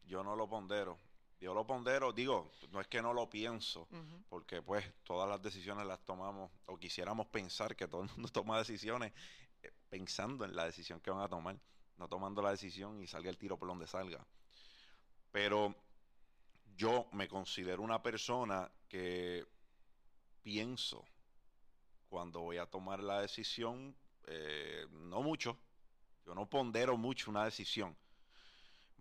yo no lo pondero. Yo lo pondero, digo, no es que no lo pienso, porque pues todas las decisiones las tomamos, o quisiéramos pensar que todo el mundo toma decisiones eh, pensando en la decisión que van a tomar, no tomando la decisión y salga el tiro por donde salga. Pero yo me considero una persona que pienso cuando voy a tomar la decisión, eh, no mucho, yo no pondero mucho una decisión.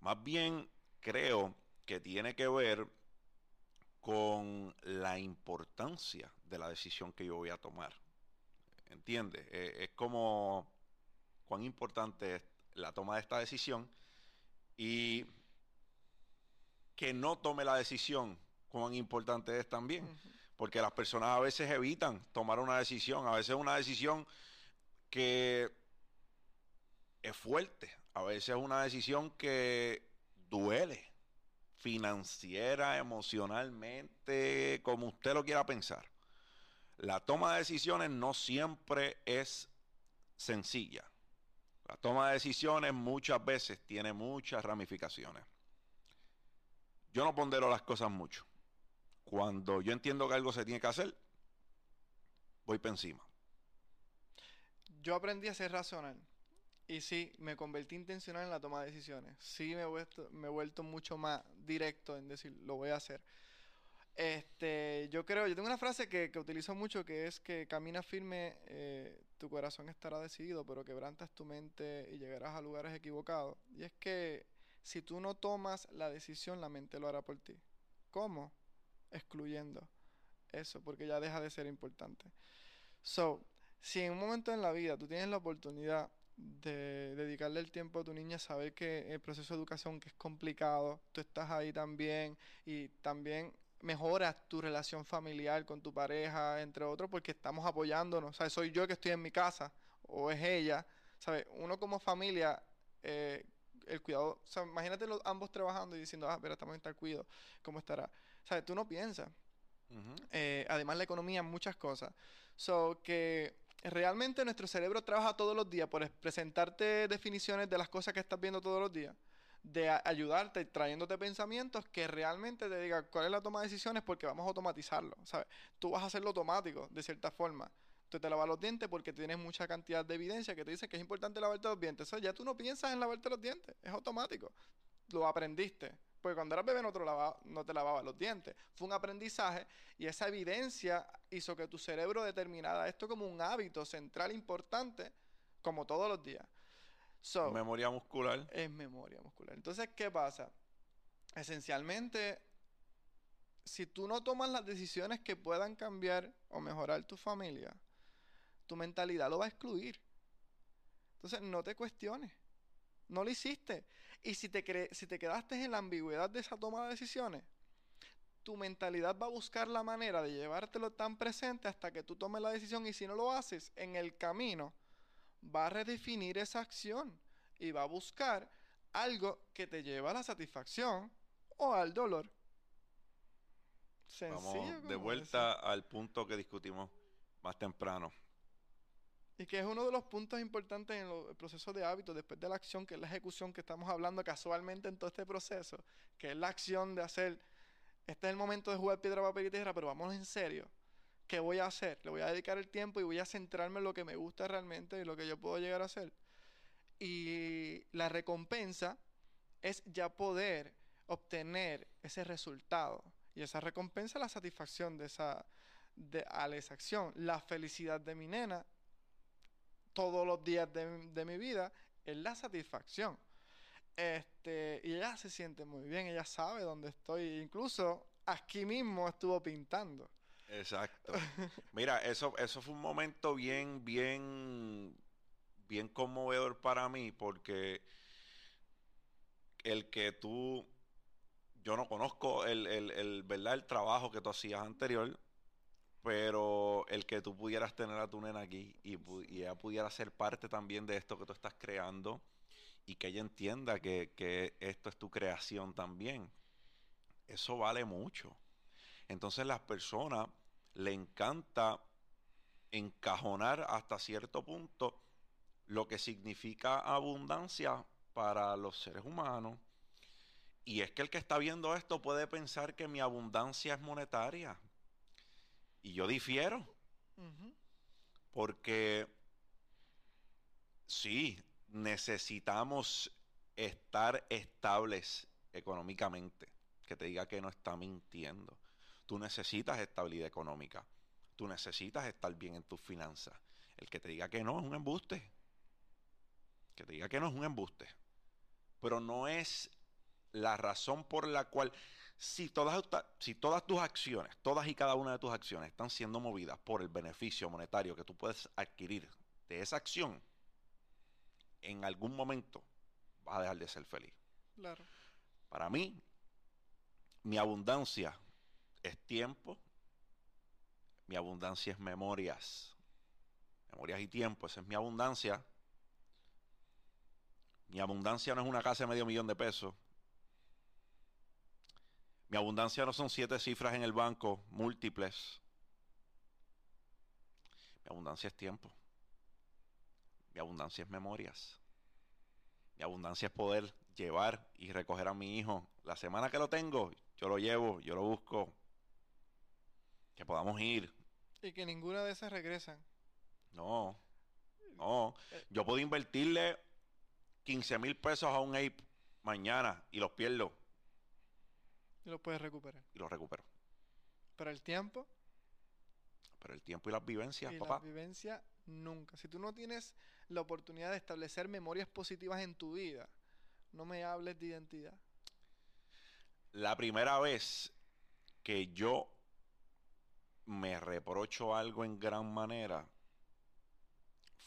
Más bien creo que tiene que ver con la importancia de la decisión que yo voy a tomar. ¿Entiendes? Eh, es como cuán importante es la toma de esta decisión y que no tome la decisión, cuán importante es también. Porque las personas a veces evitan tomar una decisión, a veces una decisión que es fuerte, a veces es una decisión que duele financiera, emocionalmente, como usted lo quiera pensar. La toma de decisiones no siempre es sencilla. La toma de decisiones muchas veces tiene muchas ramificaciones yo no pondero las cosas mucho. Cuando yo entiendo que algo se tiene que hacer, voy por encima. Yo aprendí a ser racional. Y sí, me convertí intencional en la toma de decisiones. Sí, me he vuelto, me he vuelto mucho más directo en decir, lo voy a hacer. Este, yo creo, yo tengo una frase que, que utilizo mucho que es que camina firme, eh, tu corazón estará decidido, pero quebrantas tu mente y llegarás a lugares equivocados. Y es que si tú no tomas la decisión, la mente lo hará por ti. ¿Cómo? Excluyendo. eso, porque ya deja de ser importante. So, si en un momento en la vida tú tienes la oportunidad de dedicarle el tiempo a tu niña, saber que el proceso de educación que es complicado, tú estás ahí también y también mejoras tu relación familiar con tu pareja, entre otros, porque estamos apoyándonos. Sea, soy yo que estoy en mi casa o es ella. ¿Sabes? Uno como familia, eh, el cuidado, o sea, imagínate los, ambos trabajando y diciendo, ah, pero estamos en tal cuidado, ¿cómo estará? ¿Sabes? Tú no piensas. Eh, además la economía, muchas cosas. So que realmente nuestro cerebro trabaja todos los días por presentarte definiciones de las cosas que estás viendo todos los días, de ayudarte trayéndote pensamientos que realmente te digan cuál es la toma de decisiones porque vamos a automatizarlo, ¿sabes? Tú vas a hacerlo automático, de cierta forma. Tú te lavas los dientes porque tienes mucha cantidad de evidencia que te dice que es importante lavarte los dientes. Eso ya tú no piensas en lavarte los dientes, es automático. Lo aprendiste. Porque cuando eras bebé no te, lavaba, no te lavabas los dientes. Fue un aprendizaje y esa evidencia hizo que tu cerebro determinara esto como un hábito central importante, como todos los días. memoria muscular. Es memoria muscular. Entonces, ¿qué pasa? Esencialmente, si tú no tomas las decisiones que puedan cambiar o mejorar tu familia, tu mentalidad lo va a excluir. Entonces, no te cuestiones. No lo hiciste. Y si te, si te quedaste en la ambigüedad de esa toma de decisiones, tu mentalidad va a buscar la manera de llevártelo tan presente hasta que tú tomes la decisión y si no lo haces en el camino, va a redefinir esa acción y va a buscar algo que te lleva a la satisfacción o al dolor. Sencillo. de vuelta al punto que discutimos más temprano. Y que es uno de los puntos importantes en el proceso de hábito, después de la acción, que es la ejecución que estamos hablando casualmente en todo este proceso, que es la acción de hacer, este es el momento de jugar piedra, papel y tierra, pero vámonos en serio. ¿Qué voy a hacer? Le voy a dedicar el tiempo y voy a centrarme en lo que me gusta realmente y lo que yo puedo llegar a hacer. Y la recompensa es ya poder obtener ese resultado. Y esa recompensa es la satisfacción de esa, de, a esa acción. La felicidad de mi nena todos los días de, mi vida es la satisfacción. Este, y ella se siente muy bien, ella sabe dónde estoy. Incluso aquí mismo estuvo pintando. Exacto. Mira, eso, eso fue un momento bien, bien, bien conmovedor para mí, porque el que tú, yo no conozco el, el, el, ¿verdad? el trabajo que tú hacías anterior, pero el que tú pudieras tener a tu nena aquí y, ella pudiera ser parte también de esto que tú estás creando y que ella entienda que, esto es tu creación también, eso vale mucho. Entonces las personas le encanta encajonar hasta cierto punto lo que significa abundancia para los seres humanos. Y es que el que está viendo esto puede pensar que mi abundancia es monetaria. Y yo difiero. Porque sí, necesitamos estar estables económicamente. Que te diga que no está mintiendo. Tú necesitas estabilidad económica. Tú necesitas estar bien en tus finanzas. El que te diga que no es un embuste. Que te diga que no es un embuste. Pero no es la razón por la cual si todas, si todas tus acciones, todas y cada una de tus acciones están siendo movidas por el beneficio monetario que tú puedes adquirir de esa acción, en algún momento vas a dejar de ser feliz. Claro. Para mí, mi abundancia es tiempo, mi abundancia es memorias. Memorias y tiempo, esa es mi abundancia. Mi abundancia no es una casa de medio millón de pesos. Mi abundancia no son siete cifras en el banco, múltiples. Mi abundancia es tiempo. Mi abundancia es memorias. Mi abundancia es poder llevar y recoger a mi hijo. La semana que lo tengo, yo lo llevo, yo lo busco. Que podamos ir. Y que ninguna de esas regresan. No, no. Yo puedo invertirle 15 mil pesos a un ape mañana y los pierdo. Y lo puedes recuperar. Y lo recupero. Pero el tiempo. Pero el tiempo y las vivencias, y papá. Las vivencias nunca. Si tú no tienes la oportunidad de establecer memorias positivas en tu vida, no me hables de identidad. La primera vez que yo reprocho algo en gran manera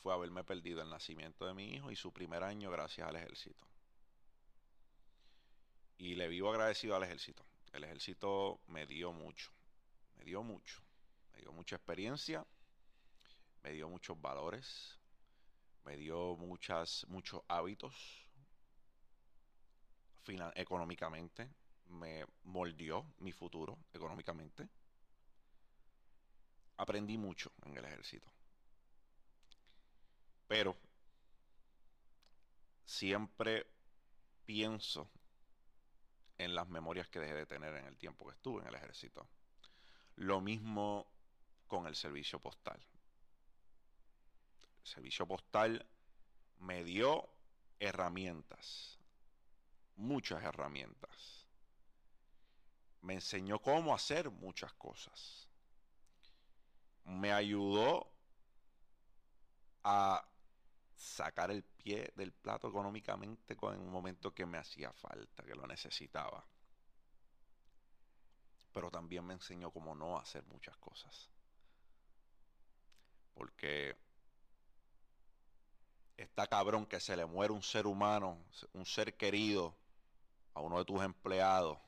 fue haberme perdido el nacimiento de mi hijo y su primer año gracias al ejército. Y le vivo agradecido al ejército. El ejército me dio mucho, me dio mucho, me dio mucha experiencia, me dio muchos valores, me dio muchas, muchos hábitos económicamente, me moldeó mi futuro económicamente. Aprendí mucho en el ejército. Pero siempre pienso en las memorias que dejé de tener en el tiempo que estuve en el ejército. Lo mismo con el servicio postal. El servicio postal me dio herramientas, muchas herramientas. Me enseñó cómo hacer muchas cosas. Me ayudó a sacar el pie del plato económicamente en un momento que me hacía falta, que lo necesitaba. Pero también me enseñó cómo no hacer muchas cosas. Porque está cabrón que se le muere un ser humano, un ser querido, a uno de tus empleados,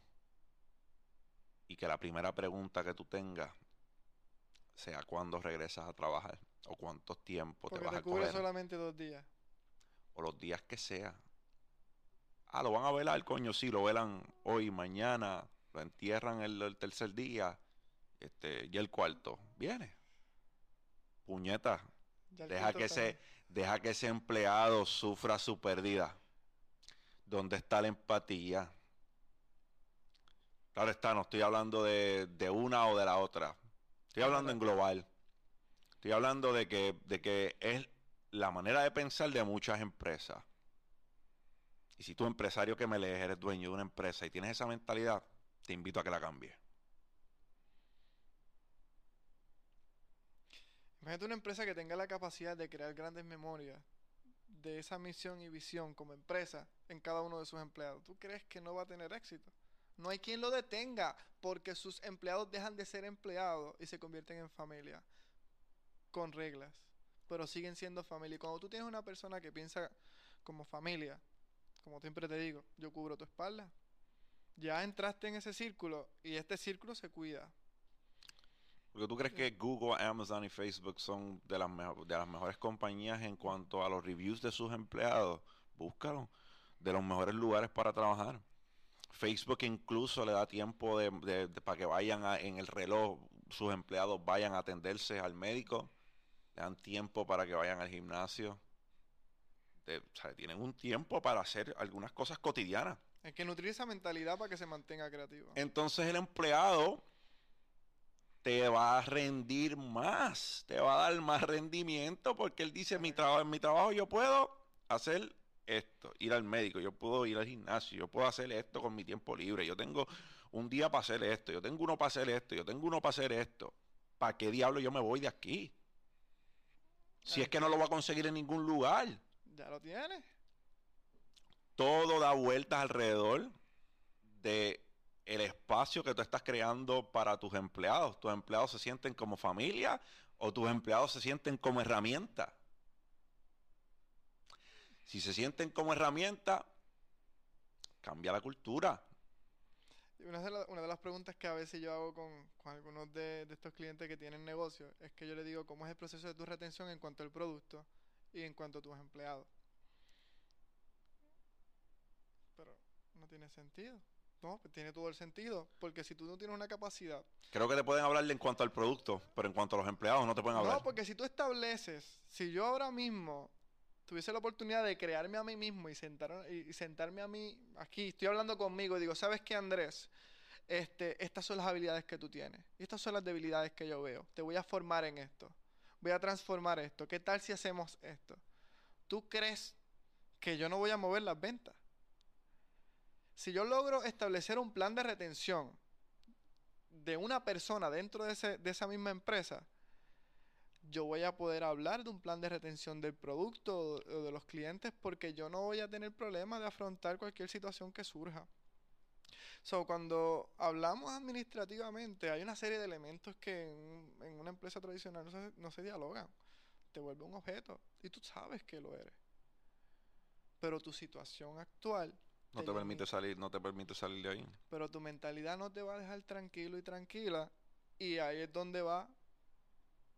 y que la primera pregunta que tú tengas sea cuándo regresas a trabajar o cuántos tiempos te vas te a coger. solamente dos días. O los días que sea. Ah, lo van a velar, coño, sí, lo velan hoy, mañana, lo entierran el, tercer día, este, y el cuarto. Viene. Puñeta. Deja que, ese, deja que ese empleado sufra su pérdida. ¿Dónde está la empatía? Claro está, no estoy hablando de, de una o de la otra. Estoy hablando en global. Estoy hablando de que, de que es la manera de pensar de muchas empresas. Y si tú empresario que me lees, eres dueño de una empresa y tienes esa mentalidad, te invito a que la cambies. Imagínate una empresa que tenga la capacidad de crear grandes memorias de esa misión y visión como empresa en cada uno de sus empleados. ¿Tú crees que no va a tener éxito? No hay quien lo detenga porque sus empleados dejan de ser empleados y se convierten en familia con reglas, pero siguen siendo familia. Y cuando tú tienes una persona que piensa como familia, como siempre te digo, yo cubro tu espalda. Ya entraste en ese círculo y este círculo se cuida. Porque tú crees que Google, Amazon y Facebook son de las, de las mejores compañías en cuanto a los reviews de sus empleados. Búscalo. De los mejores lugares para trabajar. Facebook incluso le da tiempo de, para que vayan en el reloj, sus empleados vayan a atenderse al médico le dan tiempo para que vayan al gimnasio. tienen un tiempo para hacer algunas cosas cotidianas. Hay que nutrir esa mentalidad para que se mantenga creativo. Entonces el empleado te va a rendir más, te va a dar más rendimiento porque él dice, mi trabajo, en mi trabajo yo puedo hacer esto, ir al médico, yo puedo ir al gimnasio, yo puedo hacer esto con mi tiempo libre, yo tengo un día para hacer esto, yo tengo uno para hacer esto, yo tengo uno para hacer esto. ¿Para qué diablo yo me voy de aquí? Si es que no lo va a conseguir en ningún lugar. Ya lo tiene. Todo da vueltas alrededor de el espacio que tú estás creando para tus empleados. Tus empleados se sienten como familia o tus empleados se sienten como herramienta. Si se sienten como herramienta, cambia la cultura. Una de, una de, las preguntas que a veces yo hago con, algunos de, estos clientes que tienen negocios es que yo le digo cómo es el proceso de tu retención en cuanto al producto y en cuanto a tus empleados. Pero no tiene sentido. No, pues tiene todo el sentido. Porque si tú no tienes una capacidad. Creo que te pueden hablarle en cuanto al producto, pero en cuanto a los empleados no te pueden hablar. No, porque si tú estableces, si yo ahora mismo tuviese la oportunidad de crearme a mí mismo y, sentar, y sentarme a mí aquí, estoy hablando conmigo y digo, ¿sabes qué, Andrés? Este, estas son las habilidades que tú tienes. Y estas son las debilidades que yo veo. Te voy a formar en esto. Voy a transformar esto. ¿Qué tal si hacemos esto? ¿Tú crees que yo no voy a mover las ventas? Si yo logro establecer un plan de retención de una persona dentro de, de esa misma empresa, yo voy a poder hablar de un plan de retención del producto o de los clientes porque yo no voy a tener problema de afrontar cualquier situación que surja. So, cuando hablamos administrativamente, hay una serie de elementos que en, una empresa tradicional no se, no se dialogan. Te vuelve un objeto y tú sabes que lo eres. Pero tu situación actual no te, permite salir, no te permite salir de ahí. Pero tu mentalidad no te va a dejar tranquilo y tranquila y ahí es donde va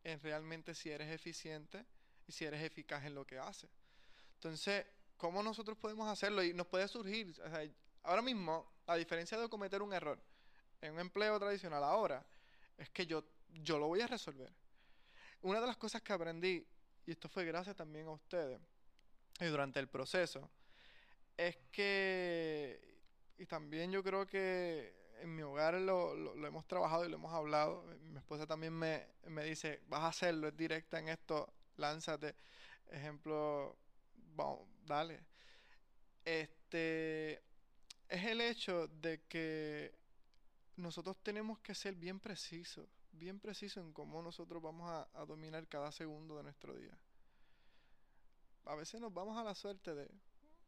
en realmente si eres eficiente y si eres eficaz en lo que haces. Entonces, ¿cómo nosotros podemos hacerlo? Y nos puede surgir, ahora mismo, a diferencia de cometer un error en un empleo tradicional ahora, es que yo, yo lo voy a resolver. Una de las cosas que aprendí, y esto fue gracias también a ustedes, y durante el proceso, es que, y también yo creo que en mi hogar lo, lo, hemos trabajado y lo hemos hablado. Mi esposa también me, me, dice, vas a hacerlo, es directa en esto, lánzate. Ejemplo, vamos, dale. Este es el hecho de que nosotros tenemos que ser bien precisos, bien precisos en cómo nosotros vamos a, a dominar cada segundo de nuestro día. A veces nos vamos a la suerte de,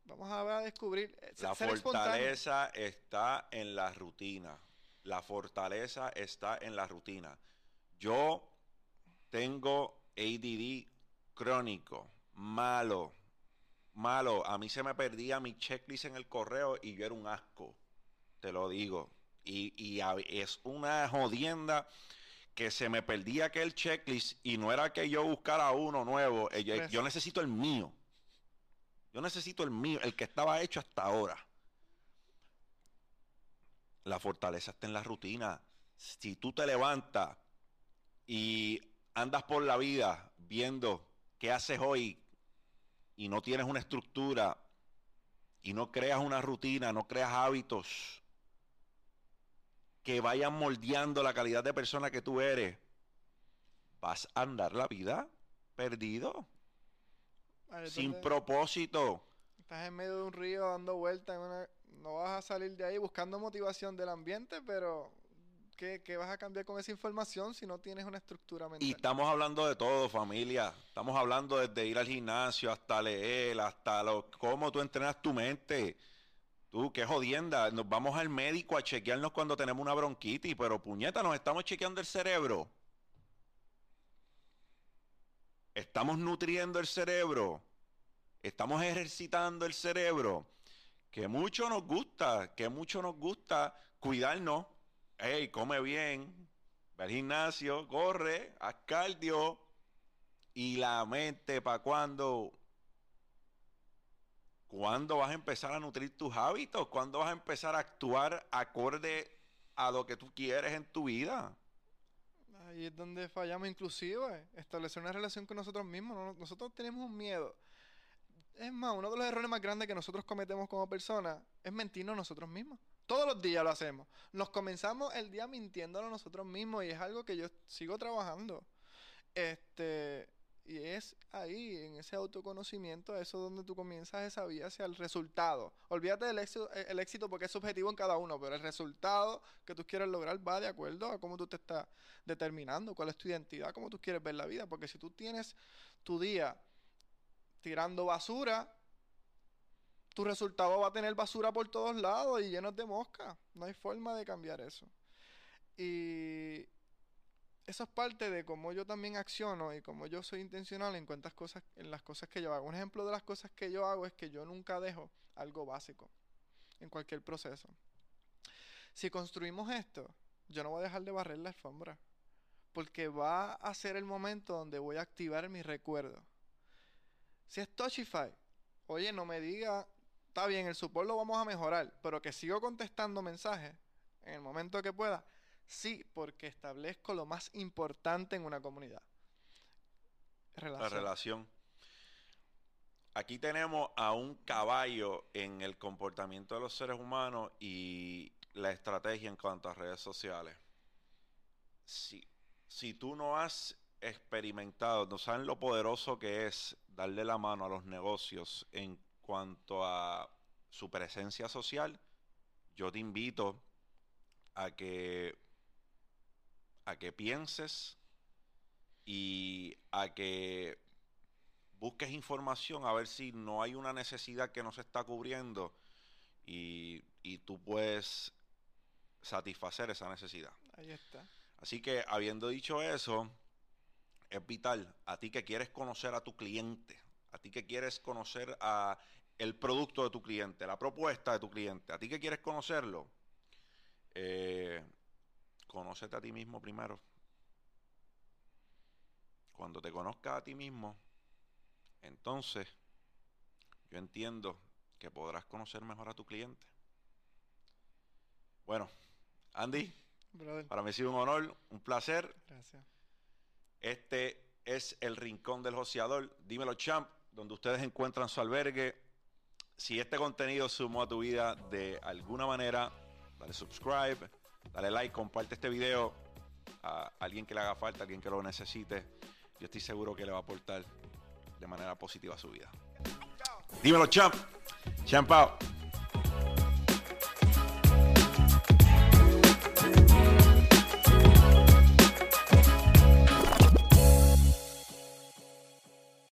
vamos a descubrir. Eh, la fortaleza está en la rutina. La fortaleza está en la rutina. Yo tengo ADD crónico, malo, malo. A mí se me perdía mi checklist en el correo y yo era un asco, te lo digo. Y, es una jodienda que se me perdía aquel checklist y no era que yo buscara uno nuevo, yo, yo necesito el mío. Yo necesito el mío, el que estaba hecho hasta ahora. La fortaleza está en la rutina. Si tú te levantas y andas por la vida viendo qué haces hoy y no tienes una estructura y no creas una rutina, no creas hábitos que vayan moldeando la calidad de persona que tú eres, vas a andar la vida perdido, sin propósito. Estás en medio de un río dando vueltas, no vas a salir de ahí buscando motivación del ambiente, pero ¿Qué, vas a cambiar con esa información si no tienes una estructura mental? Y estamos hablando de todo, familia. Estamos hablando desde ir al gimnasio hasta leer, hasta lo, cómo tú entrenas tu mente. Tú, qué jodienda. Nos vamos al médico a chequearnos cuando tenemos una bronquitis, pero puñeta, nos estamos chequeando el cerebro. Estamos nutriendo el cerebro. Estamos ejercitando el cerebro. Que mucho nos gusta, que mucho nos gusta cuidarnos hey, come bien, ve al gimnasio, corre, haz cardio. Y la mente, ¿para cuándo? ¿Cuándo vas a empezar a nutrir tus hábitos? ¿Cuándo vas a empezar a actuar acorde a lo que tú quieres en tu vida? Ahí es donde fallamos inclusive, establecer una relación con nosotros mismos. Nosotros tenemos un miedo. Es más, uno de los errores más grandes que nosotros cometemos como personas es mentirnos nosotros mismos. Todos los días lo hacemos. Nos comenzamos el día mintiéndonos nosotros mismos y es algo que yo sigo trabajando. Este, y es ahí, en ese autoconocimiento, eso donde tú comienzas esa vía hacia el resultado. Olvídate del éxito, eh, el éxito porque es subjetivo en cada uno, pero el resultado que tú quieres lograr va de acuerdo a cómo tú te estás determinando, cuál es tu identidad, cómo tú quieres ver la vida. Porque si tú tienes tu día tirando basura, tu resultado va a tener basura por todos lados y llenos de mosca. No hay forma de cambiar eso. Y eso es parte de cómo yo también acciono y cómo yo soy intencional en cuántas cosas, en las cosas que yo hago. Un ejemplo de las cosas que yo hago es que yo nunca dejo algo básico en cualquier proceso. Si construimos esto, yo no voy a dejar de barrer la alfombra. Porque va a ser el momento donde voy a activar mi recuerdo. Si es Touchify, oye, no me diga está bien, el support lo vamos a mejorar, pero que sigo contestando mensajes en el momento que pueda, sí, porque establezco lo más importante en una comunidad. La relación. Aquí tenemos a un caballo en el comportamiento de los seres humanos y la estrategia en cuanto a redes sociales. Si, si tú no has experimentado, no saben lo poderoso que es darle la mano a los negocios en cuanto a su presencia social, yo te invito a que a que pienses y a que busques información a ver si no hay una necesidad que no se está cubriendo y, y tú puedes satisfacer esa necesidad. Ahí está. Así que habiendo dicho eso, es vital a ti que quieres conocer a tu cliente, a ti que quieres conocer a el producto de tu cliente, la propuesta de tu cliente, a ti que quieres conocerlo, eh, conócete a ti mismo primero. Cuando te conozcas a ti mismo, entonces yo entiendo que podrás conocer mejor a tu cliente. Bueno, Andy, Brother, para mí ha sido un honor, un placer. gracias. Este es el Rincón del Joseador. Dímelo, champ, donde ustedes encuentran su albergue. Si este contenido sumó a tu vida de alguna manera, dale subscribe, dale like, comparte este video a alguien que le haga falta, a alguien que lo necesite. Yo estoy seguro que le va a aportar de manera positiva a su vida. Dímelo, champ. Champ.